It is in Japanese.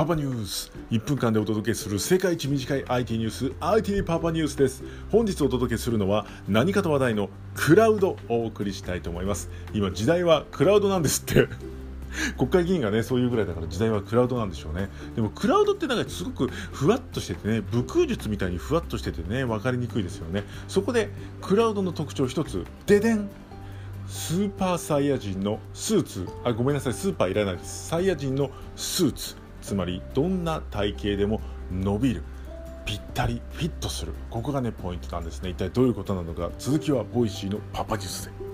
パパニュース。1分間でお届けする世界一短い IT ニュース IT パパニュースです。本日お届けするのは何かと話題のクラウドをお送りしたいと思います。今時代はクラウドなんですって。国会議員がねそういうぐらいだから時代はクラウドなんでしょうね。でもクラウドってなんかすごくふわっとしててね武空術みたいにふわっとしててね分かりにくいですよね。そこでクラウドの特徴一つ。ででん。スーパーサイヤ人のスーツ。あごめんなさいスーパーいらないです。サイヤ人のスーツ。つまりどんな体型でも伸びるぴったりフィットする。ここがねポイントなんですね。一体どういうことなのか。続きは Voicy のパパジュースで。